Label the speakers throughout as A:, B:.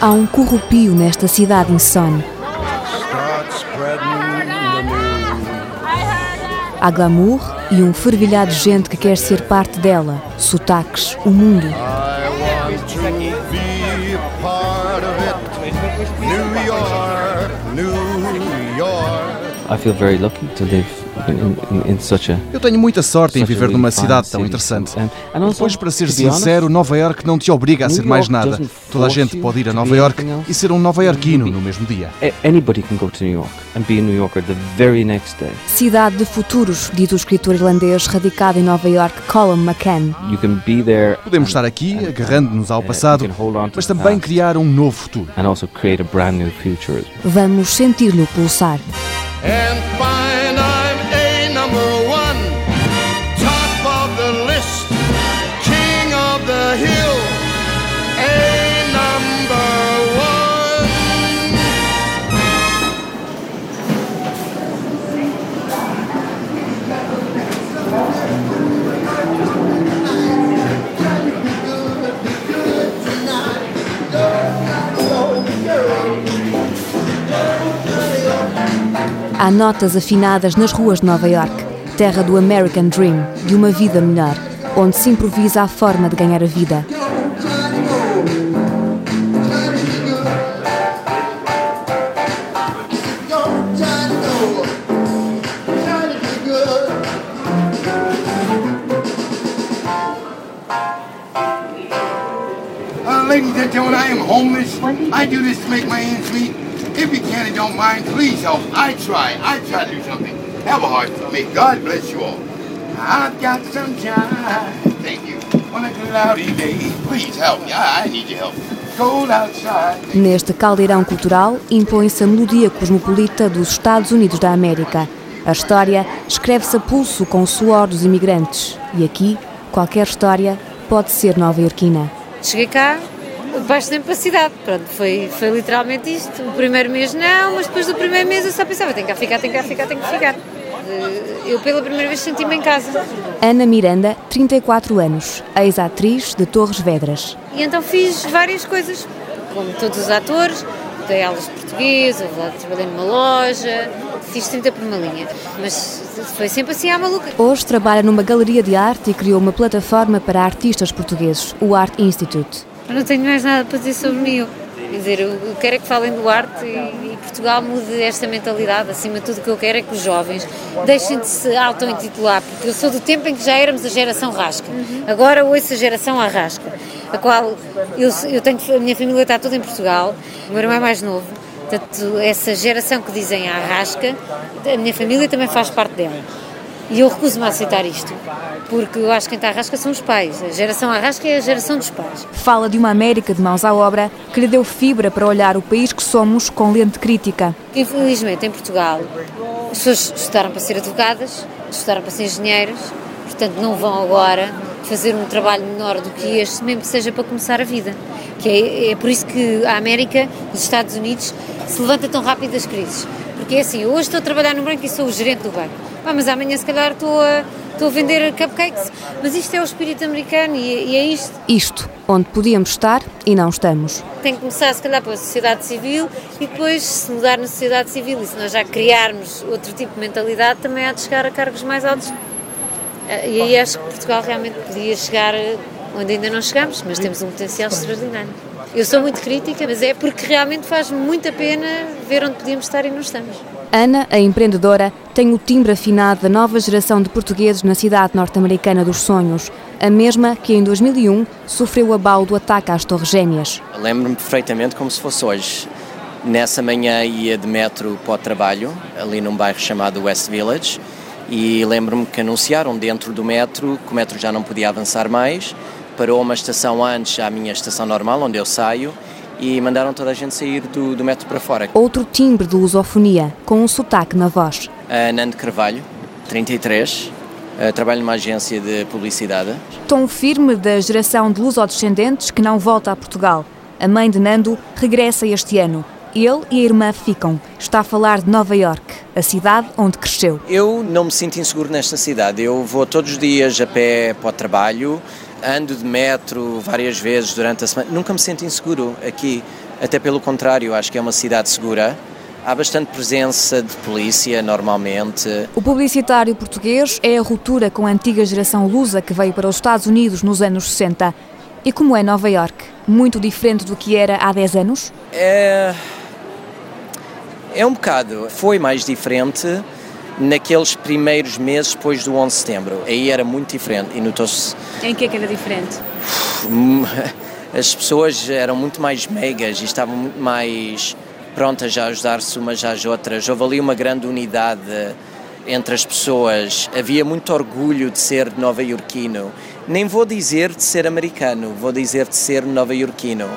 A: Há um corrupio nesta cidade insone. Há glamour e um fervilhar de gente que quer ser parte dela. Sotaques, o mundo.
B: Eu tenho muita sorte em viver numa cidade tão interessante. Depois, para ser sincero, Nova York não te obriga a ser mais nada. Toda a gente pode ir a Nova York e ser um nova-iorquino no mesmo dia.
A: Cidade de futuros, diz o escritor irlandês radicado em Nova York, Colin McCann.
C: You can be there
B: Podemos estar aqui, agarrando-nos ao passado, mas também criar um novo futuro.
C: And also create a brand new future.
A: Vamos sentir-lhe Há notas afinadas nas ruas de Nova York, terra do American Dream, de uma vida melhor, onde se improvisa a forma de ganhar a vida.
D: Uh, ladies and gentlemen, I am homeless. I do this to make my ends meet. If you can and don't mind, please help. I try. I try to do something. Have a heart for me. God bless you all. I've got sunshine. Thank you. On a cloudy day. Please help me. I, I need your help.
A: Neste caldeirão cultural impõe-se a melodia cosmopolita dos Estados Unidos da América. A história escreve-se a pulso com o suor dos imigrantes. E aqui, qualquer história pode ser nova-iorquina.
E: Cheguei cá baixo da incapacidade. Pronto, foi, foi literalmente isto. O primeiro mês não, mas depois do primeiro mês eu só pensava, tem que ficar, tem que ficar, tem que ficar. Eu pela primeira vez senti-me em casa.
A: Ana Miranda, 34 anos, ex-atriz de Torres Vedras.
E: E então fiz várias coisas, como todos os atores, dei aulas de português, trabalhei numa loja, fiz 30 por uma linha, mas foi sempre assim à maluca.
A: Hoje trabalha numa galeria de arte e criou uma plataforma para artistas portugueses, o Art Institute.
E: Eu não tenho mais nada para dizer sobre mim. Quer dizer, eu quero é que falem do arte e, e Portugal mude esta mentalidade. Acima de tudo, o que eu quero é que os jovens deixem de se auto-intitular, porque eu sou do tempo em que já éramos a geração rasca. Agora ouço a geração arrasca, a qual eu, eu tenho, a minha família está toda em Portugal, o meu irmão é mais novo. Portanto, essa geração que dizem arrasca, a minha família também faz parte dela. E eu recuso-me a aceitar isto, porque eu acho que quem está à rasca são os pais. A geração à rasca é a geração dos pais.
A: Fala de uma América de mãos à obra que lhe deu fibra para olhar o país que somos com lente crítica.
E: Infelizmente, em Portugal, as pessoas estudaram para ser advogadas, estudaram para ser engenheiras, portanto não vão agora fazer um trabalho menor do que este, mesmo que seja para começar a vida. Que é, é por isso que a América, os Estados Unidos, se levanta tão rápido das crises. Porque é assim, hoje estou a trabalhar no banco e sou o gerente do banco ah, mas amanhã se calhar estou a, estou a vender cupcakes. Mas isto é o espírito americano e, e, é isto.
A: Isto, onde podíamos estar e não estamos.
E: Tem que começar se calhar pela sociedade civil e depois se mudar na sociedade civil e se nós já criarmos outro tipo de mentalidade também há de chegar a cargos mais altos. Ah, e aí acho que Portugal realmente podia chegar onde ainda não chegamos, mas temos um potencial extraordinário. Eu sou muito crítica, mas é porque realmente faz muita pena ver onde podíamos estar e não estamos.
A: Ana, a empreendedora, tem o timbre afinado da nova geração de portugueses na cidade norte-americana dos sonhos, a mesma que em 2001 sofreu o abalo do ataque às Torres Gêmeas.
F: Lembro-me perfeitamente como se fosse hoje. Nessa manhã ia de metro para o trabalho, ali num bairro chamado West Village, e lembro-me que anunciaram dentro do metro que o metro já não podia avançar mais, parou uma estação antes à minha estação normal, onde eu saio, e mandaram toda a gente sair do, do metro para fora.
A: Outro timbre de lusofonia, com um sotaque na voz.
F: Uh, Nando Carvalho, 33, uh, trabalho numa agência de publicidade.
A: Tom firme da geração de lusodescendentes que não volta a Portugal. A mãe de Nando regressa este ano. Ele e a irmã ficam. Está a falar de Nova York, a cidade onde cresceu.
F: Eu não me sinto inseguro nesta cidade. Eu vou todos os dias a pé para o trabalho ando de metro várias vezes durante a semana, nunca me sinto inseguro aqui. Até pelo contrário, acho que é uma cidade segura. Há bastante presença de polícia, normalmente.
A: O publicitário português é a ruptura com a antiga geração lusa que veio para os Estados Unidos nos anos 60. E como é Nova York? Muito diferente do que era há 10 anos?
F: É. É um bocado. Foi mais diferente naqueles primeiros meses depois do 11 de setembro. Aí era muito diferente e notou-se.
A: Em que é que era diferente?
F: As pessoas eram muito mais megas e estavam muito mais prontas a ajudar-se umas às outras. Houve ali uma grande unidade entre as pessoas. Havia muito orgulho de ser nova-iorquino. Nem vou dizer de ser americano, vou dizer de ser nova-iorquino.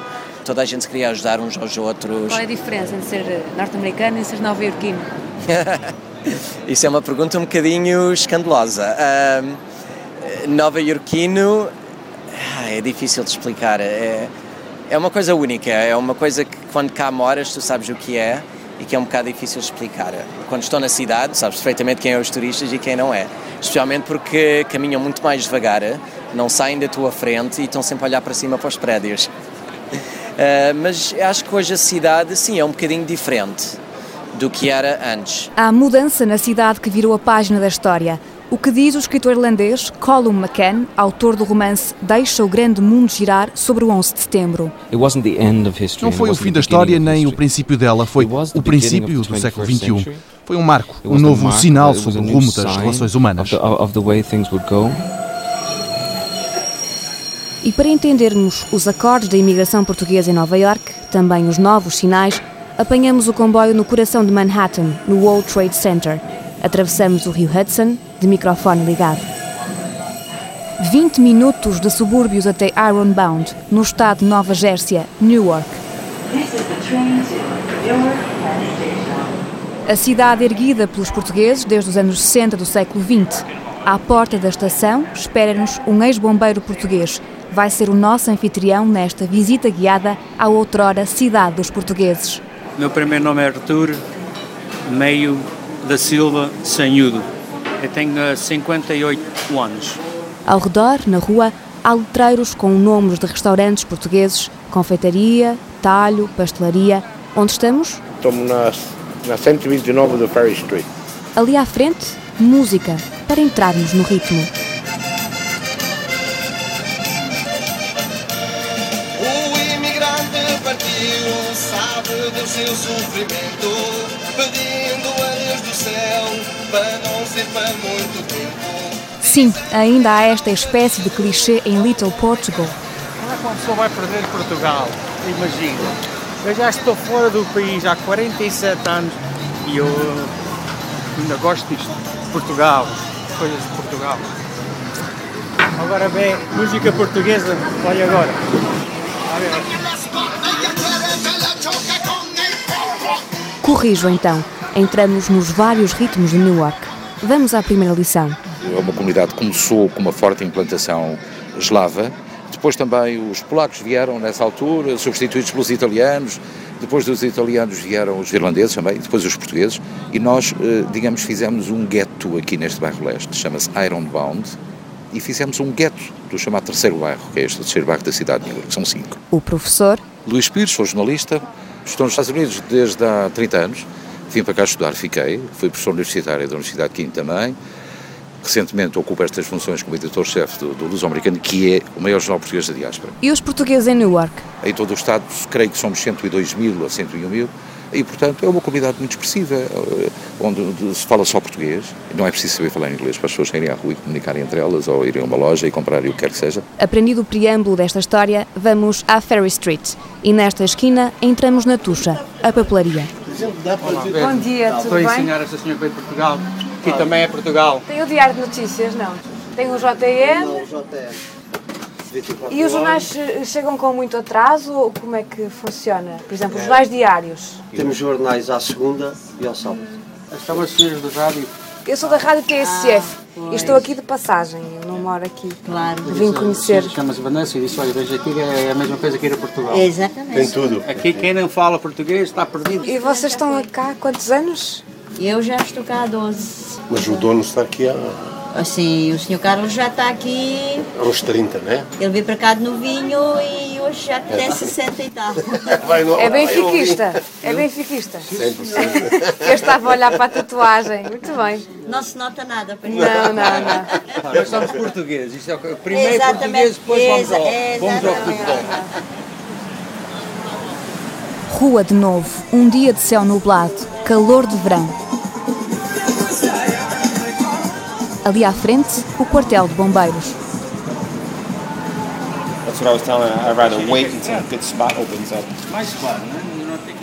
F: Toda a gente se queria ajudar uns aos outros.
A: Qual é a diferença entre ser norte-americano e ser nova-iorquino?
F: Isso é uma pergunta um bocadinho escandalosa. Uh, Nova-iorquino ah, é difícil de explicar. É, é uma coisa única, é uma coisa que quando cá moras tu sabes o que é e que é um bocado difícil de explicar. Quando estou na cidade, sabes perfeitamente quem é os turistas e quem não é. Especialmente porque caminham muito mais devagar, não saem da tua frente e estão sempre a olhar para cima para os prédios. Uh, mas acho que hoje a cidade, sim, é um bocadinho diferente do que era antes.
A: Há mudança na cidade que virou a página da história. O que diz o escritor irlandês Colum McCann, autor do romance Deixa o Grande Mundo Girar sobre o 11 de setembro.
B: Não foi o fim da história nem o princípio dela, foi o princípio do século XXI. Foi um marco, um novo sinal sobre o rumo das relações humanas.
A: E para entendermos os acordes da imigração portuguesa em Nova York, também os novos sinais, apanhamos o comboio no coração de Manhattan, no World Trade Center. Atravessamos o rio Hudson, de microfone ligado. 20 minutos de subúrbios até Ironbound, no estado de Nova Jersey, Newark. A cidade erguida pelos portugueses desde os anos 60 do século XX. À porta da estação espera-nos um ex-bombeiro português. Vai ser o nosso anfitrião nesta visita guiada à outrora cidade dos portugueses.
G: Meu primeiro nome é Artur Meio da Silva Sanhudo. Eu tenho 58 eh, anos.
A: Ao redor, na rua, há letreiros com nomes de restaurantes portugueses, confeitaria, talho, pastelaria. Onde estamos?
H: Estamos na, na 129 do Ferry Street.
A: Ali à frente, música, para entrarmos no ritmo. Seu sofrimento, pedindo a Deus do céu para não ser para muito tempo. Sim, ainda há esta espécie de clichê em Little Portugal.
I: Como é que uma pessoa vai perder Portugal? Imagina. Eu já estou fora do país há 47 anos e eu ainda gosto disto. Portugal, coisas de Portugal. Agora bem, música portuguesa, olha agora.
A: Corrijo então. Entramos nos vários ritmos de Newark. Vamos à primeira lição.
J: É uma comunidade que começou com uma forte implantação eslava. Depois também os polacos vieram nessa altura, substituídos pelos italianos. Depois dos italianos vieram os irlandeses também, depois os portugueses. E nós, eh, digamos, fizemos um gueto aqui neste bairro leste, chama-se Ironbound. E fizemos um gueto do chamado terceiro bairro, que é este terceiro bairro da cidade de Newark, que são cinco.
A: O professor?
J: Luís Pires, sou jornalista, Estou nos Estados Unidos desde há 30 anos. Vim para cá estudar, fiquei. Fui professor universitário da Universidade de Quinto também. Recentemente ocupo estas funções como editor-chefe do, do Luso-Americano, que é o maior jornal português da diáspora.
A: E os portugueses em Newark?
J: Em todo o Estado, creio que somos 102 mil a 101 mil e, portanto, é uma comunidade muito expressiva, eh, onde se fala só português. Não é preciso saber falar inglês para as pessoas irem à rua e comunicarem entre elas, ou irem a uma loja e comprarem o que quer que seja.
A: Aprendido o preâmbulo desta história, vamos à Ferry Street. E nesta esquina entramos na Tuxa, a papelaria.
I: Bom dia, tudo bem? Estou a ensinar esta senhora para Portugal. Aqui também é Portugal.
K: Tem o Diário de Notícias, não? Tem o JN? Não, o JN. E os jornais chegam com muito atraso ou como é que funciona? Por exemplo, os jornais diários?
L: Temos jornais à segunda e ao sábado.
I: Estão as senhoras do rádio?
K: Eu sou da Rádio TSF ah, e estou aqui de passagem, eu não moro aqui. Claro. Vim conhecer.
I: Chama-se Vanessa e disse: Olha, veja aqui é a mesma coisa que ir a Portugal.
L: exatamente.
H: Tem tudo.
I: Aqui quem não fala português está perdido.
K: E vocês estão cá há quantos anos?
M: Eu já estou cá há 12.
H: Mas o dono está aqui há
M: Assim, o Sr. Carlos já está aqui.
H: Uns 30, né?
M: Ele veio para cá de novinho e hoje já tem é. 60 e tal.
K: é benfiquista. É benfiquista. 100%. Eu estava a olhar para a tatuagem. Muito bem.
M: Não se nota nada. Para
K: não, não, não.
I: Nós somos portugueses. Isto é o primeiro Exatamente. português, depois vamos ao, vamos ao futebol.
A: Rua de novo, um dia de céu nublado, calor de verão. Ali à frente, o quartel de bombeiros.
N: That's what I was telling her. I'd rather wait until a good spot opens up.
I: Mais spot, né?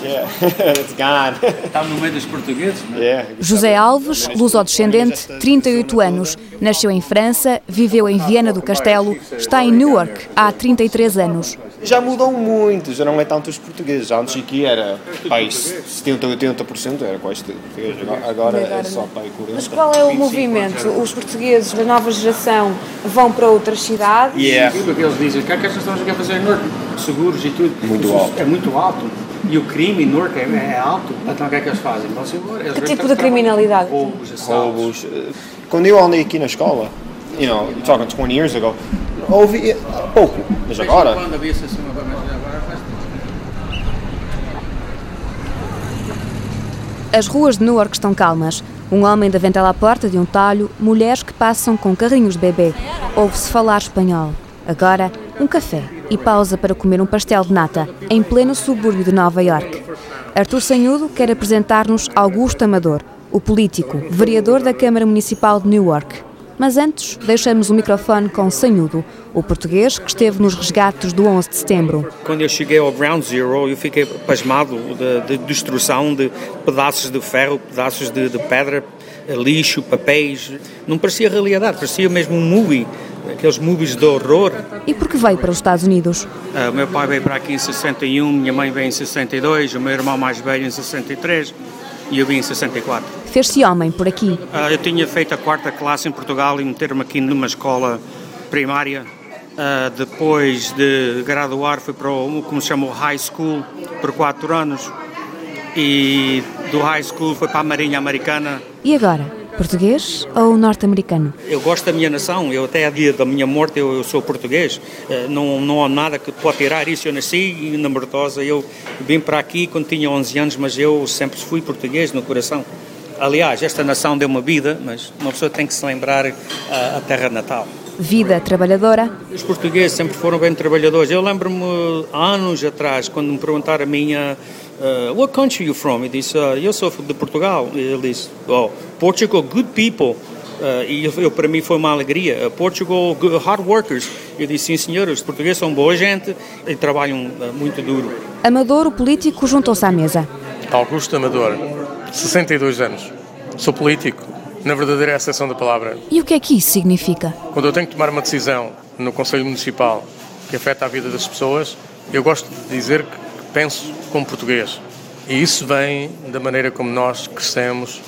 N: Yeah, it's gone.
I: Está no meio dos portugueses,
N: não é? Yeah.
A: José Alves, luso-descendente, 38 anos. Nasceu em França, viveu em Viena do Castelo, está em Newark há 33 anos.
N: Já mudou muito, já não é tanto os portugueses. Antes aqui era pai, 70, 80% era quase português. Agora é só pai 40.
K: Mas qual é o movimento? Os portugueses da nova geração vão para outras cidades?
I: Yeah. Aquilo que eles dizem, o que é que estas pessoas querem fazer em Norte? Seguros e tudo.
N: Muito alto.
I: É muito alto. E o crime em Norte é, é alto. Então o que é que eles fazem?
K: Eles que tipo de criminalidade?
N: Roubos, assaltos. Roubos. Quando eu andei aqui na escola, you know, talking 20 years ago, houve pouco, mas agora...
A: As ruas de Newark estão calmas. Um homem da ventela à porta de um talho, mulheres que passam com carrinhos de bebê. Ouve-se falar espanhol. Agora, um café e pausa para comer um pastel de nata, em pleno subúrbio de Nova York. Artur Sanhudo quer apresentar-nos Augusto Amador, o político, vereador da Câmara Municipal de Newark. Mas antes, deixamos o microfone com Sanhudo, o português que esteve nos resgates do 11 de setembro.
G: Quando eu cheguei ao Ground Zero, eu fiquei pasmado de, de destruição de pedaços de ferro, pedaços de, de pedra, lixo, papéis. Não parecia realidade, parecia mesmo um movie aqueles movies de horror.
A: E por que veio para os Estados Unidos?
G: Uh, o meu pai veio para aqui em 61, minha mãe veio em 62, o meu irmão mais velho em 63 e eu vim em 64.
A: Fez-se homem por aqui?
G: Uh, eu tinha feito a quarta classe em Portugal e meter-me aqui numa escola primária. Uh, depois de graduar, fui para o como se chama o High School por quatro anos e do High School foi para a Marinha Americana.
A: E agora? Português ou norte-americano?
G: Eu gosto da minha nação, eu até a dia da minha morte eu, eu, sou português, eh, não, não há nada que pode tirar isso. Eu nasci na Mortosa, eu vim para aqui quando tinha 11 anos, mas eu sempre fui português no coração. Aliás, esta nação deu uma vida, mas uma pessoa tem que se lembrar a, eh, a terra natal.
A: Vida trabalhadora?
G: Os portugueses sempre foram bem trabalhadores. Eu lembro-me anos atrás, quando me perguntaram a minha uh, what country are you from? Ele disse, uh, eu sou de Portugal. Ele disse, oh, Portugal, good people. Uh, e eu, para mim foi uma alegria. Uh, Portugal, good, hard workers. Eu disse, sim senhor, os portugueses são boa gente e trabalham uh, muito duro.
A: Amador, o político, juntou-se à mesa.
O: Augusto Amador, 62 anos. Sou político, na verdadeira acessão da palavra.
A: E o que é que isso significa?
O: Quando eu tenho que tomar uma decisão no Conselho Municipal que afeta a vida das pessoas, eu gosto de dizer que penso como português. E isso vem da maneira como nós crescemos,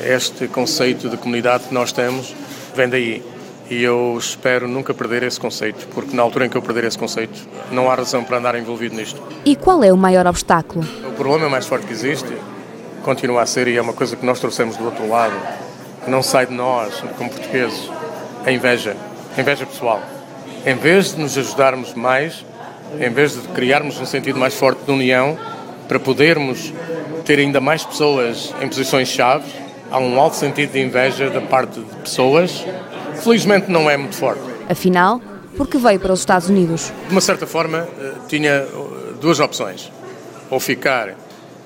O: este conceito de comunidade que nós temos, vem daí. E eu espero nunca perder esse conceito, porque na altura em que eu perder esse conceito, não há razão para andar envolvido nisto.
A: E qual é o maior obstáculo?
O: O problema mais forte que existe continua a ser, e é uma coisa que nós trouxemos do outro lado, que não sai de nós, como portugueses, a inveja, a inveja pessoal. Em vez de nos ajudarmos mais, em vez de criarmos um sentido mais forte de união, para podermos ter ainda mais pessoas em posições-chave, há um alto sentido de inveja da parte de pessoas, felizmente não é muito forte.
A: Afinal, por que veio para os Estados Unidos?
O: De uma certa forma, eh, tinha eh, duas opções. Ou ficar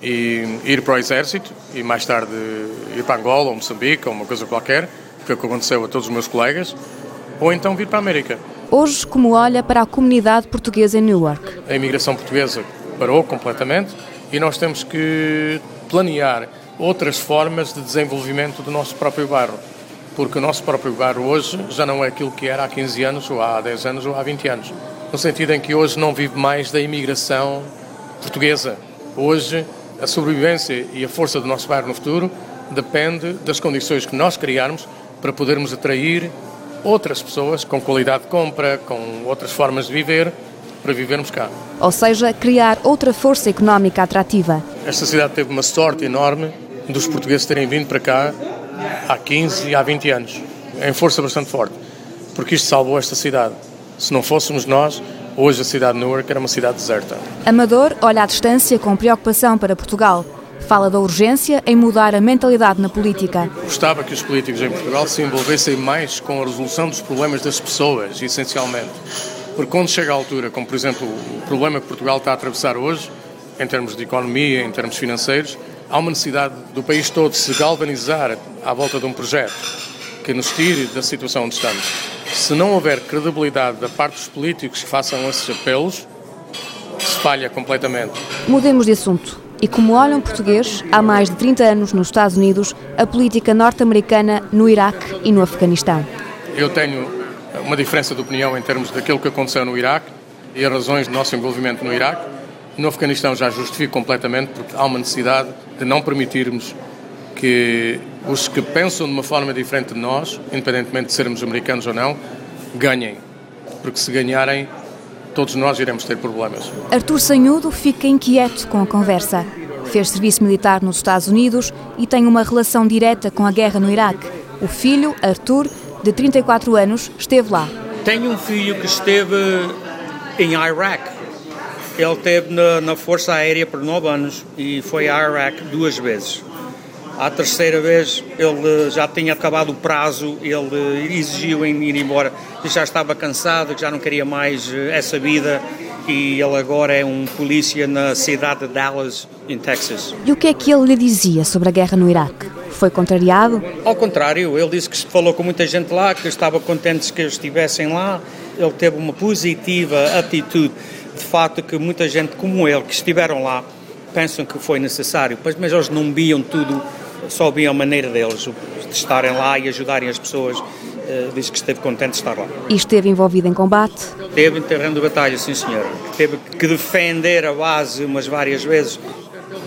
O: e ir para o exército e mais tarde ir para Angola ou Moçambique ou uma coisa qualquer, que é o que aconteceu a todos os meus colegas, ou então vir para a América.
A: Hoje, como olha para a comunidade portuguesa em Newark?
O: A imigração portuguesa parou completamente e nós temos que planear outras formas de desenvolvimento do nosso próprio bairro. Porque o nosso próprio bairro hoje já não é aquilo que era há 15 anos, ou há 10 anos, ou há 20 anos. No sentido em que hoje não vive mais da imigração portuguesa. Hoje, a sobrevivência e a força do nosso bairro no futuro depende das condições que nós criarmos para podermos atrair outras pessoas com qualidade de compra, com outras formas de viver, para vivermos cá.
A: Ou seja, criar outra força económica atrativa.
O: Esta cidade teve uma sorte enorme dos portugueses terem vindo para cá há 15 e há 20 anos. em força bastante forte, porque isto salvou esta cidade. Se não fôssemos nós, hoje a cidade de Newark era uma cidade deserta.
A: Amador olha à distância com preocupação para Portugal. Fala da urgência em mudar a mentalidade na política.
O: Gostava que os políticos em Portugal se envolvessem mais com a resolução dos problemas das pessoas, essencialmente. Porque quando chega a altura, como por exemplo o problema que Portugal está a atravessar hoje, em termos de economia, em termos financeiros, há uma necessidade do país todo se galvanizar à volta de um projeto que nos tire da situação onde estamos. Se não houver credibilidade da parte dos políticos que façam esses apelos, se falha completamente.
A: Mudemos de assunto. E como olham português, há mais de 30 anos nos Estados Unidos, a política norte-americana no Iraque e no Afeganistão.
O: Eu tenho uma diferença de opinião em termos daquilo que aconteceu no Iraque e as razões do nosso envolvimento no Iraque. No Afeganistão já justifico completamente, porque há uma necessidade de não permitirmos que os que pensam de uma forma diferente de nós, independentemente de sermos americanos ou não, ganhem. Porque se ganharem, todos nós iremos ter problemas.
A: Artur Sanhudo fica inquieto com a conversa. Fez serviço militar nos Estados Unidos e tem uma relação direta com a guerra no Iraque. O filho, Artur, de 34 anos, esteve lá.
G: Tenho um filho que esteve em Iraque ele esteve na, na, Força Aérea por nove anos e foi a Iraque duas vezes. A terceira vez ele já tinha acabado o prazo, ele exigiu em ir embora, que já estava cansado, que já não queria mais eh, essa vida e ele agora é um polícia na cidade de Dallas, em Texas.
A: E o que é que ele lhe dizia sobre a guerra no Iraque? Foi contrariado?
G: Ao contrário, ele disse que falou com muita gente lá, que estava contente que estivessem lá. Ele teve uma positiva atitude de facto que muita gente como ele, que estiveram lá, pensam que foi necessário, mas eles não viam tudo, só a maneira deles, de estarem lá e ajudarem as pessoas. Uh, diz que esteve contente de estar lá.
A: E esteve envolvido em combate?
G: Esteve em terreno de batalha, sim senhora. Teve que defender a base umas várias vezes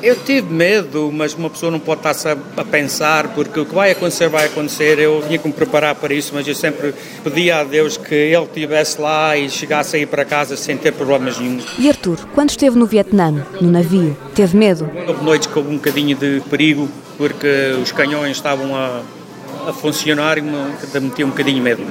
G: eu tive medo, mas uma pessoa não pode estar a pensar, porque o que vai acontecer, vai acontecer. Eu tinha que me preparar para isso, mas eu sempre pedia a Deus que ele estivesse lá e chegasse a ir para casa sem ter problemas nenhum.
A: E Arthur, quando esteve no Vietnã, no navio, teve medo?
G: Houve noites houve um bocadinho de perigo, porque os canhões estavam a, a funcionar e me metia um bocadinho de medo.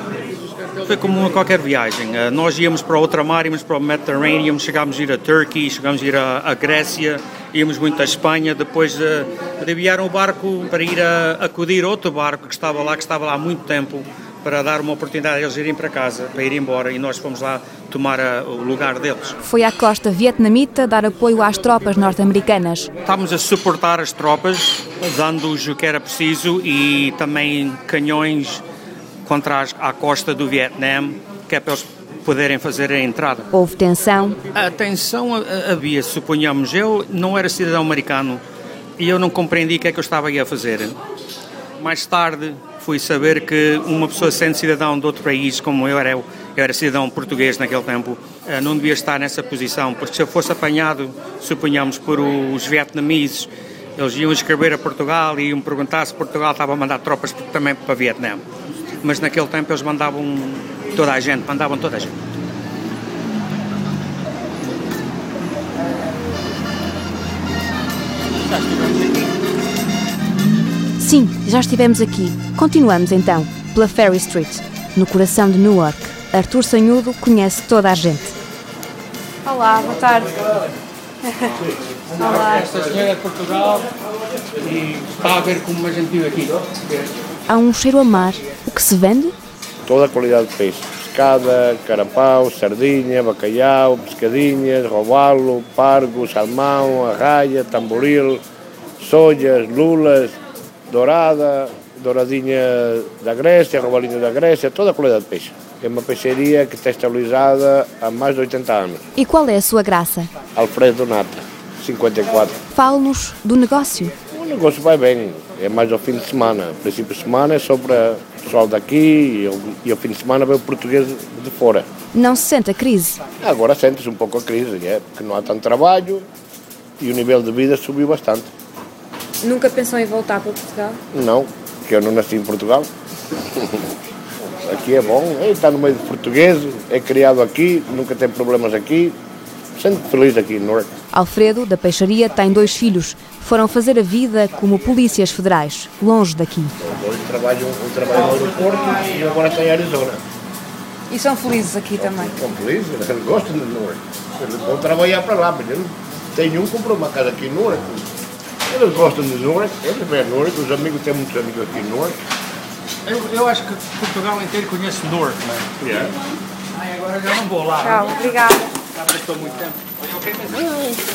G: Foi como qualquer viagem. Eh, nós íamos para outra mar, íamos para o Mediterrâneo, chegámos a ir a Turquia, chegámos a ir a Grécia, íamos muito à Espanha, depois uh, desviaram o barco para ir a, acudir outro barco que estava lá, que estava lá há muito tempo, para dar uma oportunidade a eles irem para casa, para ir embora, e nós fomos lá tomar a, o lugar deles.
A: Foi à costa vietnamita dar apoio às tropas norte-americanas.
G: Estávamos a suportar as tropas, dando-os o que era preciso e também canhões contra a costa do Vietnã, que é para eles poderem fazer a entrada.
A: Houve tensão?
G: A tensão havia, suponhamos. Eu não era cidadão americano e eu não compreendi o que é que eu estava aí a fazer. Mais tarde fui saber que uma pessoa sendo cidadão de outro país, como eu era, eu era cidadão português naquele tempo, eh, não devia estar nessa posição, porque se eu fosse apanhado, suponhamos, por os vietnamitas, eles iam escrever a Portugal e iam perguntar se Portugal estava a mandar tropas também para Vietnã. Mas naquele tempo eles mandavam toda a gente, mandavam toda a gente.
A: Estivemos aqui? Sim, já estivemos aqui. Continuamos então, pela Ferry Street, no coração de Newark. Arthur Sanhudo conhece toda a gente.
K: Olá, boa tarde.
G: Olá. Esta senhora é de Portugal e está a ver como a gente vive aqui.
A: Há um cheiro a mar. O que se vende?
H: toda a qualidade de peixe. Pescada, carapau, sardinha, bacalhau, pescadinhas, robalo, pargo, salmão, arraia, tamboril, sojas, lulas, dourada, douradinha da Grécia, robalinho da Grécia, toda a qualidade de peixe. É uma peixeria que está estabilizada há mais de 80 anos.
A: E qual é a sua graça?
H: Alfredo Nata, 54.
A: Fale-nos do negócio.
H: O negócio vai bem, é mais ao fim de semana. O princípio de semana é só para o pessoal daqui e, e ao fim de semana vem o português de fora.
A: Não se sente a crise?
H: Agora sente-se um pouco a crise, é, porque não há tanto trabalho e o nível de vida subiu bastante.
K: Nunca pensou em voltar para Portugal?
H: Não, que eu não nasci em Portugal. aqui é bom, é, está no meio de portugueses, é criado aqui, nunca tem problemas aqui, sente feliz aqui no Norte.
A: Alfredo, da peixaria, tem dois filhos. Foram fazer a vida como polícias federais, longe daqui.
H: Dois trabalham, um trabalha no aeroporto e agora está em Arizona.
K: E são felizes aqui também?
H: São felizes, eles gostam de Newark. Eles vão trabalhar para lá, mas eles tem um comprou uma casa aqui em Newark. Eles gostam de Newark, eles vêm a Newark, os amigos têm muitos amigos aqui em Newark.
I: Eu, eu acho que Portugal inteiro conhece Newark, não é? Yeah. Ai, agora já não vou lá.
K: Tchau, obrigada.
I: Já prestou muito tempo. Okay,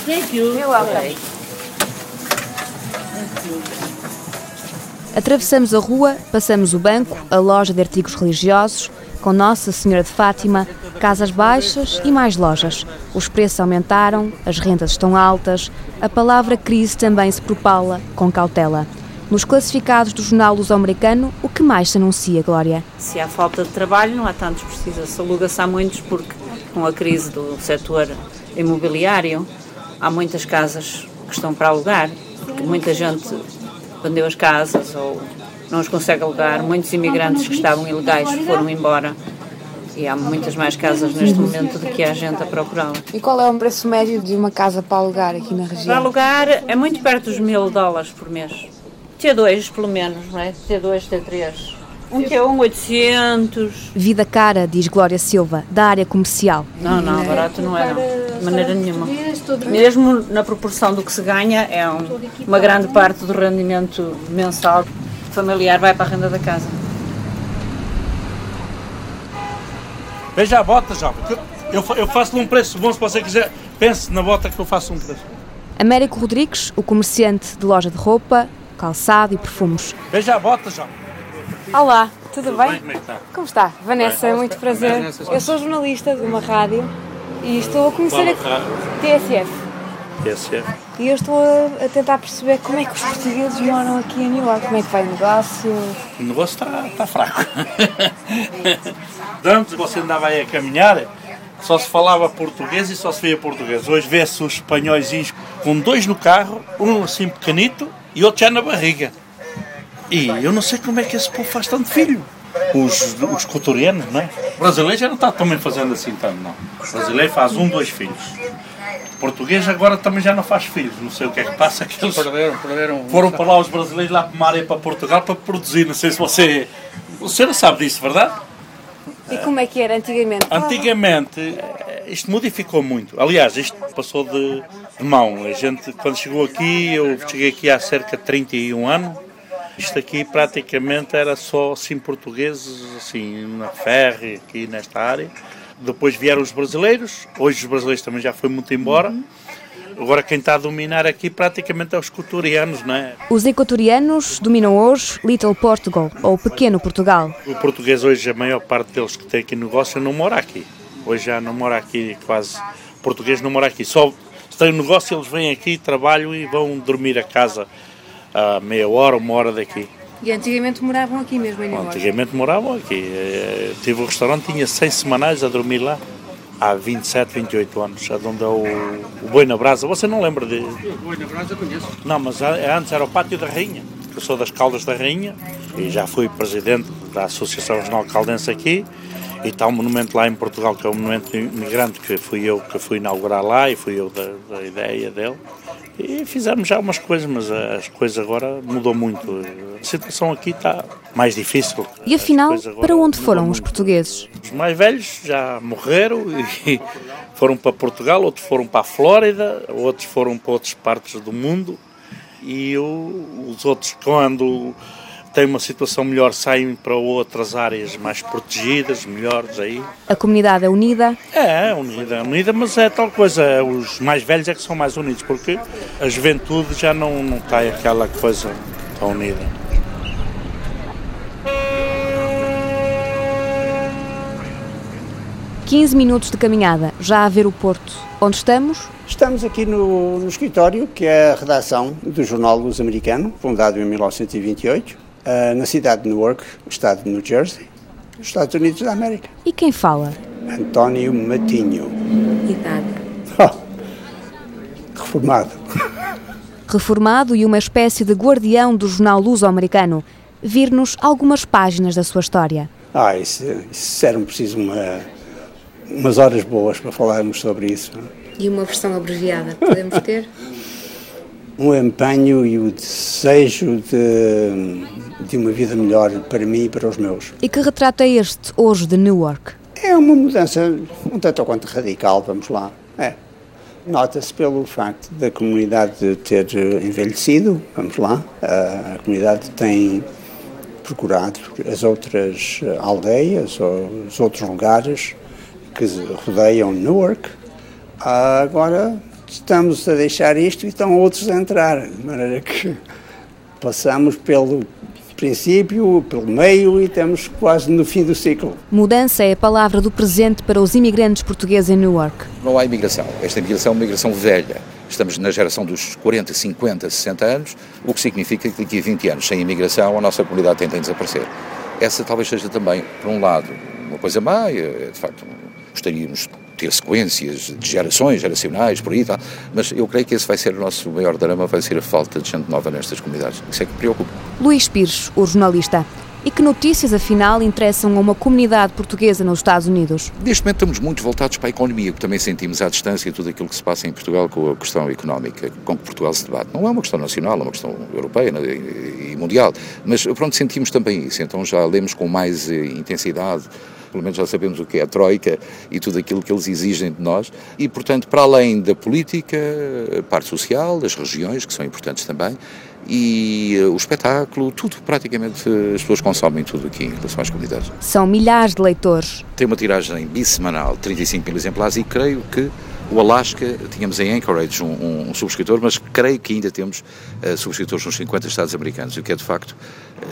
K: Thank you. You're welcome.
A: Atravessamos a rua, passamos o banco, a loja de artigos religiosos, com Nossa Senhora de Fátima, casas baixas e mais lojas. Os preços aumentaram, as rendas estão altas, a palavra crise também se propala com cautela. Nos classificados do jornal luso-americano, o que mais se anuncia, Glória?
P: Se há falta de trabalho, não há tantos precisa-se. Aluga-se há muitos porque, com a crise do setor imobiliário, há muitas casas que estão para alugar, porque muita gente vendeu as casas ou não os consegue alugar. Muitos imigrantes que estavam ilegais foram embora e há muitas mais casas neste momento do que há gente a procurá-la.
K: E qual é o preço médio de uma casa para alugar aqui na região?
P: Para alugar é muito perto dos mil dólares por mês. T2 pelo menos, não é? T2, T3. Um T1 800.
A: Vida cara, diz Glória Silva, da área comercial.
P: Não, não, barato não é, não. De maneira nenhuma. Mesmo na proporção do que se ganha, é um, uma grande parte do rendimento mensal familiar vai para a renda da casa.
I: Veja a bota, jovem. Eu, eu faço-lhe um preço bom se você quiser. Pense na bota que eu faço um preço.
A: Américo Rodrigues, o comerciante de loja de roupa, calçado e perfumes.
I: Veja a bota, jovem.
K: Olá, tudo,
I: tudo
K: bem?
I: bem? Como, é está?
K: Como está? Vanessa, bem. muito prazer. Vanessa, eu sou jornalista de uma rádio e estou a conhecer a TSF. E eu estou a, tentar perceber como é que os portugueses moram aqui em New York, como é que vai o negócio.
I: O negócio está, está fraco. Antes você andava aí a caminhar, só se falava português e só se via português. Hoje vê-se os espanhóis com dois no carro, um assim pequenito e outro já na barriga. E eu não sei como é que esse povo faz tanto filho. Os, os cotorianos, não é? O brasileiro já não está também fazendo assim tanto, não. O brasileiro faz um, dois filhos. O português agora também já não faz filhos, não sei o que é que passa. Que eles
G: perderam, perderam.
I: Foram para lá os brasileiros lá para uma área para Portugal para produzir. Não sei se você. Você não sabe disso, verdade?
K: E como é que era antigamente?
I: Antigamente, isto modificou muito. Aliás, isto passou de, de mão. A gente, quando chegou aqui, eu cheguei aqui há cerca de 31 anos isto aqui praticamente era só assim portugueses, assim na ferry, aqui nesta área. Depois vieram os brasileiros, hoje os brasileiros também já foi muito embora. Agora quem está a dominar aqui praticamente é os equatorianos, não é?
A: Os equatorianos dominam hoje Little Portugal, ou Pequeno Portugal.
I: O português hoje, a maior parte deles que tem aqui negócio não mora aqui. Hoje já não mora aqui quase. O português não mora aqui. Só se tem um negócio eles vêm aqui, trabalham e vão dormir a casa a meia hora, uma hora daqui.
K: E antigamente moravam aqui mesmo em?
I: Antigamente moravam aqui. Eu eh, tive um restaurante, tinha 100 semanais a dormir lá. Há 27, 28 anos, onde é o, o Boi na Brasa. Você não lembra de.
G: O Boi na Brasa conheço.
I: Não, mas antes era o Pátio da Rainha. Eu sou das Caldas da Rainha e já fui presidente da Associação Regional Caldense aqui. E está um monumento lá em Portugal, que é um monumento imigrante, que fui eu que fui inaugurar lá e fui eu da, da ideia dele. E fizemos já umas coisas, mas as coisas agora mudou muito. A situação aqui está mais difícil.
A: E afinal, para onde foram os portugueses?
I: Os mais velhos já morreram e foram para Portugal, outros foram para a Flórida, outros foram para outras partes do mundo. E os outros, quando têm uma situação melhor, saem para outras áreas mais protegidas, melhores aí.
A: A comunidade é unida?
I: É, unida, unida, mas é tal coisa, os mais velhos é que são mais unidos, porque a juventude já não, não está aquela coisa tão unida.
A: Quinze minutos de caminhada, já a ver o Porto. Onde estamos?
Q: Estamos aqui no, no escritório, que é a redação do Jornal Luz Americano, fundado em 1928 uh, na cidade de Newark, estado de New Jersey, Estados Unidos da América.
A: E quem fala?
Q: António Matinho.
K: Idade?
Q: Oh, reformado.
A: Reformado e uma espécie de guardião do jornal luso-americano, vir-nos algumas páginas da sua história.
Q: Ah, isso, isso era preciso uma, umas horas boas para falarmos sobre isso.
E: E uma versão abreviada, podemos ter?
Q: um empenho e o desejo de, de uma vida melhor para mim e para os meus.
A: E que retrato é este hoje de Newark?
Q: É uma mudança um tanto ou quanto radical, vamos lá. É. Nota-se pelo facto da comunidade ter envelhecido, vamos lá. A comunidade tem procurado as outras aldeias ou os outros lugares que rodeiam Newark. Agora estamos a deixar isto e estão outros a entrar, de maneira que passamos pelo princípio, pelo meio e estamos quase no fim do ciclo.
A: Mudança é a palavra do presente para os imigrantes portugueses em Newark.
J: Não há imigração. Esta imigração é uma imigração velha. Estamos na geração dos 40, 50, 60 anos, o que significa que daqui a 20 anos, sem imigração, a nossa comunidade tenta desaparecer. Essa talvez seja também, por um lado, uma coisa má, é, de facto, gostaríamos ter sequências de gerações, geracionais, por aí e tal, mas eu creio que esse vai ser o nosso maior drama, vai ser a falta de gente nova nestas comunidades. Isso é que me preocupa.
A: Luís Pires, o jornalista. E que notícias, afinal, interessam a uma comunidade portuguesa nos Estados Unidos?
J: Neste momento estamos muito voltados para a economia, que também sentimos à distância tudo aquilo que se passa em Portugal com a questão económica, com que Portugal se debate. Não é uma questão nacional, é uma questão europeia né, e mundial, mas pronto, sentimos também isso, então já lemos com mais eh, intensidade pelo menos já sabemos o que é a Troika e tudo aquilo que eles exigem de nós. E, portanto, para além da política, a parte social, das regiões, que são importantes também, e uh, o espetáculo, tudo, praticamente as pessoas consomem tudo aqui em relação às comunidades.
A: São milhares de leitores.
J: Tem uma tiragem bissemanal, 35 mil exemplares, e creio que o Alasca, tínhamos em Anchorage um, um, subscritor, mas creio que ainda temos uh, subscritores nos 50 Estados americanos, o que é de facto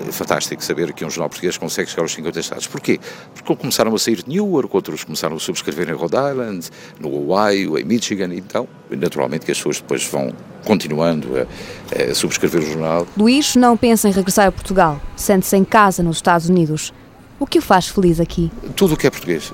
J: uh, fantástico saber que um jornal português consegue chegar aos 50 Estados. Porquê? Porque começaram a sair de Newark, outros começaram a subscrever em Rhode Island, no Ohio, em Michigan, então, naturalmente que as pessoas depois vão continuando a, a subscrever o jornal.
A: Luís não pensa em regressar a Portugal, sente-se em casa nos Estados Unidos. O que o faz feliz aqui?
J: Tudo o que é português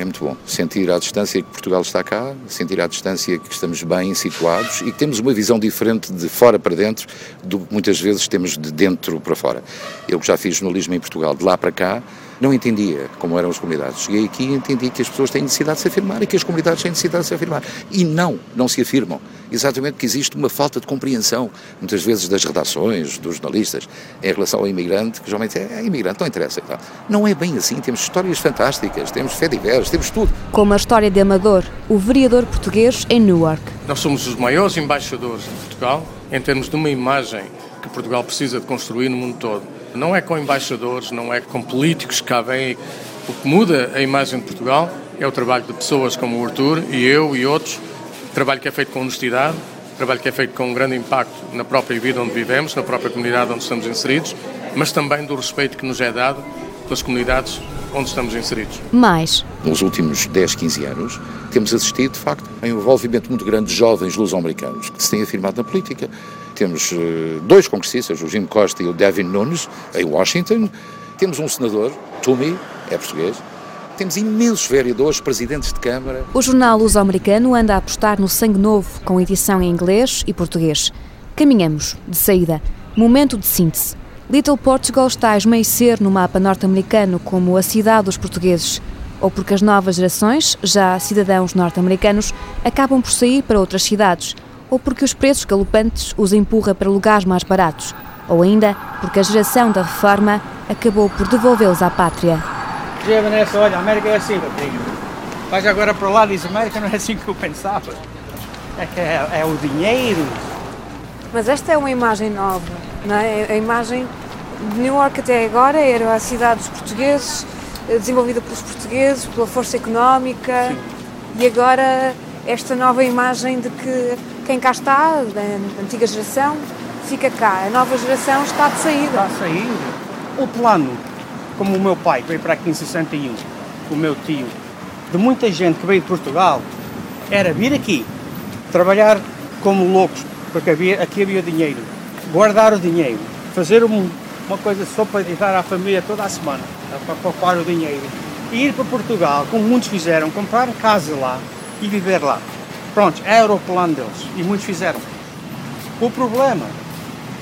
J: é muito bom. Sentir à distância que Portugal está cá, sentir à distância que estamos bem situados e que temos uma visão diferente de fora para dentro do que muitas vezes temos de dentro para fora. Eu já fiz jornalismo em Portugal, de lá para cá, não entendia como eram as comunidades. Cheguei aqui e entendi que as pessoas têm necessidade de se afirmar e que as comunidades têm necessidade de se afirmar. E não, não se afirmam. Exatamente porque existe uma falta de compreensão, muitas vezes, das redações, dos jornalistas, em relação ao imigrante, que geralmente é, é imigrante, não interessa. Não é bem assim. Temos histórias fantásticas, temos fé diversa, temos tudo.
A: Como a história de Amador, o vereador português em Newark.
O: Nós somos os maiores embaixadores de Portugal em termos de uma imagem que Portugal precisa de construir no mundo todo não é com embaixadores, não é com políticos que cá vêm. O que muda a imagem de Portugal é o trabalho de pessoas como o Artur e eu e outros, trabalho que é feito com honestidade, trabalho que é feito com um grande impacto na própria vida onde vivemos, na própria comunidade onde estamos inseridos, mas também do respeito que nos é dado pelas comunidades onde estamos inseridos.
A: Mais.
J: Nos últimos 10, 15 anos, temos assistido, de facto, a um envolvimento muito grande de jovens luso-americanos que se têm afirmado na política. Temos uh, dois congressistas, o Jim Costa e o Devin Nunes, em Washington. Temos um senador, Toomey, é português. Temos imensos vereadores, presidentes de Câmara.
A: O jornal luso-americano anda a apostar no sangue novo, com edição em inglês e português. Caminhamos, de saída. Momento de síntese. Little Portugal está a esmaecer no mapa norte-americano como a cidade dos portugueses, ou porque as novas gerações, já cidadãos norte-americanos, acabam por sair para outras cidades, ou porque os preços galopantes os empurra para lugares mais baratos, ou ainda porque a geração da reforma acabou por devolvê-los à pátria.
I: Dia Vanessa, olha, a América é assim, Rodrigo. Vais agora para lá e diz América não é assim que eu pensava. É que é, é o dinheiro.
K: Mas esta é uma imagem nova, não é? A imagem de New York até agora era a cidade dos portugueses, eh, desenvolvida pelos portugueses, pela força económica, Sim. e agora esta nova imagem de que quem cá está, da antiga geração, fica cá. A nova geração está de saída.
I: Está a sair. O plano, como o meu pai, veio para aqui em 61, o meu tio, de muita gente que veio de Portugal, era vir aqui, trabalhar como loucos, porque havia, aqui havia dinheiro, guardar o dinheiro, fazer um, uma coisa só para editar à família toda a semana, para poupar o dinheiro. E ir para Portugal, como muitos fizeram, comprar casa lá e viver lá. Pronto, era o plano deles e muitos fizeram. O problema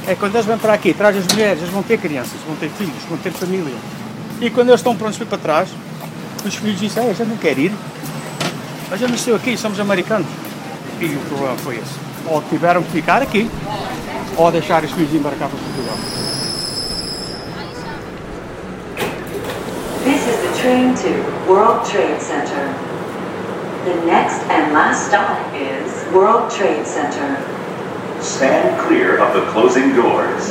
I: é quando eles vêm para aqui, trazem as mulheres, eles vão ter crianças, vão ter filhos, vão ter família. E quando eles estão prontos para ir para trás, os filhos dizem, ah, a gente não quer ir. A gente nasceu aqui, somos americanos.
G: E o problema foi esse. Ou tiveram que ficar aqui, ou deixar os filhos embarcar para Portugal.
R: This is the train to World Trade Center. The next and last stop is World Trade Center.
A: Stand clear of the closing doors.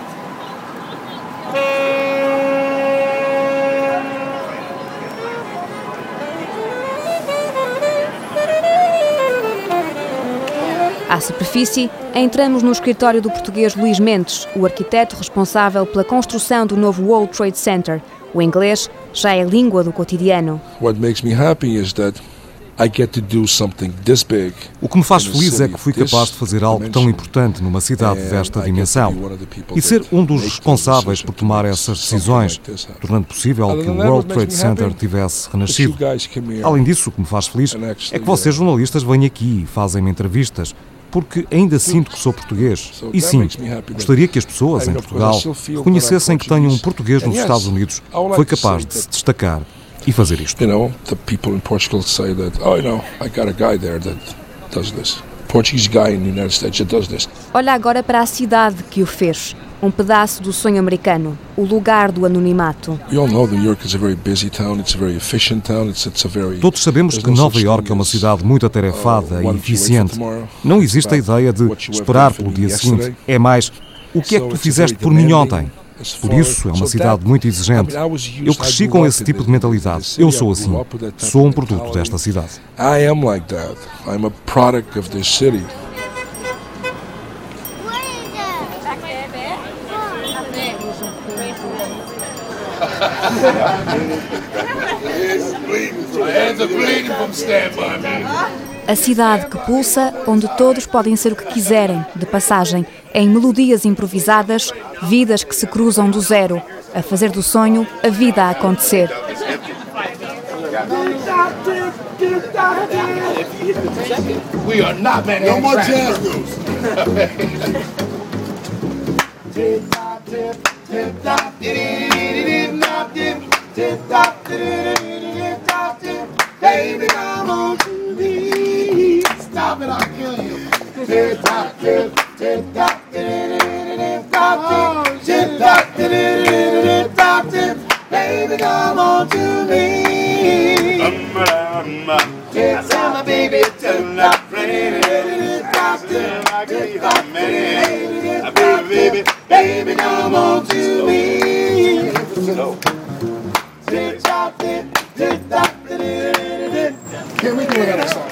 D: À superfície, entramos no escritório do português Luís Mendes, o arquiteto responsável pela construção do novo World Trade Center. O inglês já é língua do cotidiano.
S: What makes me happy is that
T: o que me faz feliz é que fui capaz de fazer algo tão importante numa cidade desta dimensão e ser um dos responsáveis por tomar essas decisões, tornando possível que o World Trade Center tivesse renascido. Além disso, o que me faz feliz é que vocês, jornalistas, vêm aqui e fazem-me entrevistas porque ainda sinto que sou português. E sim, gostaria que as pessoas em Portugal reconhecessem que tenho um português nos Estados Unidos foi capaz de se destacar e fazer isto.
S: You know, the people in Portugal say that, oh, you know, I got a guy there that does this. Portuguese guy in the United States that does this.
D: Olha agora para a cidade que o fez. Um pedaço do sonho americano, o lugar do anonimato.
T: Todos sabemos que Nova York é uma cidade muito atarefada e eficiente. Não existe a ideia de esperar pelo dia seguinte. É mais, o que é que tu fizeste por mim ontem? Por isso, é uma cidade muito exigente. Eu cresci com esse tipo de mentalidade. Eu sou assim. Sou um produto desta cidade.
S: I am like that. I'm a product of this city.
D: A cidade que pulsa, onde todos podem ser o que quiserem, de passagem, em melodias improvisadas, vidas que se cruzam do zero, a fazer do sonho a vida a acontecer. We are not no more Baby, come on to me. Stop it, I'll kill you. Tip top, tip, tip top, tip top, tip top, tip top, tip. Baby, come on to me. Tip top, baby, tip top, tip top, tip top, tip top, baby, baby, come on to me. Can we do it